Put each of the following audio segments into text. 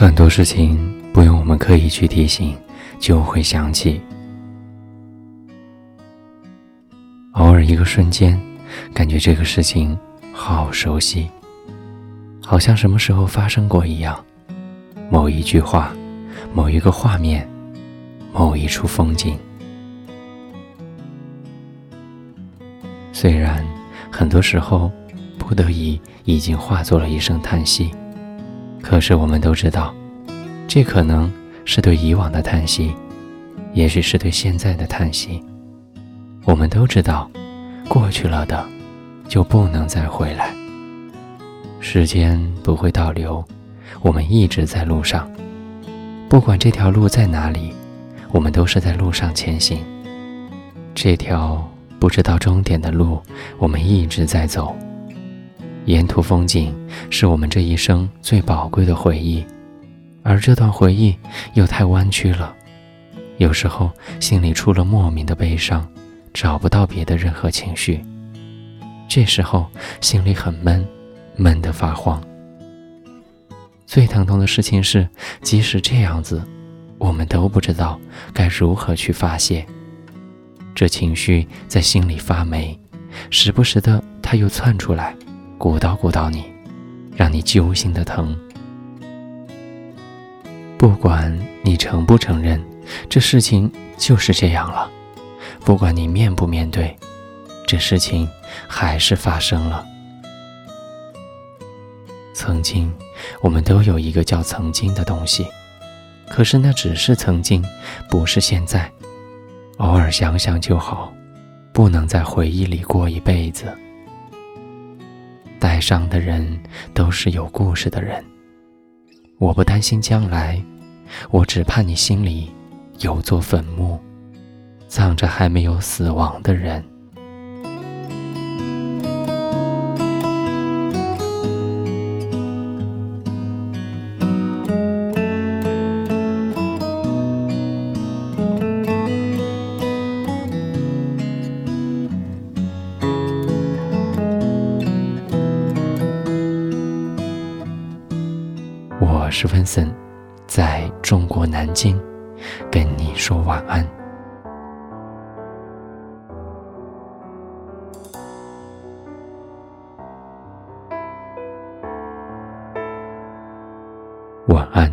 很多事情不用我们刻意去提醒，就会想起。偶尔一个瞬间，感觉这个事情好熟悉，好像什么时候发生过一样。某一句话，某一个画面，某一处风景。虽然很多时候，不得已已经化作了一声叹息。可是我们都知道，这可能是对以往的叹息，也许是对现在的叹息。我们都知道，过去了的就不能再回来。时间不会倒流，我们一直在路上。不管这条路在哪里，我们都是在路上前行。这条不知道终点的路，我们一直在走。沿途风景是我们这一生最宝贵的回忆，而这段回忆又太弯曲了，有时候心里出了莫名的悲伤，找不到别的任何情绪。这时候心里很闷，闷得发慌。最疼痛的事情是，即使这样子，我们都不知道该如何去发泄。这情绪在心里发霉，时不时的它又窜出来。鼓捣鼓捣你，让你揪心的疼。不管你承不承认，这事情就是这样了。不管你面不面对，这事情还是发生了。曾经，我们都有一个叫“曾经”的东西，可是那只是曾经，不是现在。偶尔想想就好，不能在回忆里过一辈子。带上的人都是有故事的人。我不担心将来，我只怕你心里有座坟墓，葬着还没有死亡的人。是温森，在中国南京，跟你说晚安。晚安。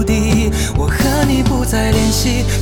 地。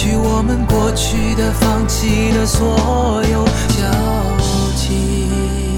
抹去我们过去的、放弃的所有交集。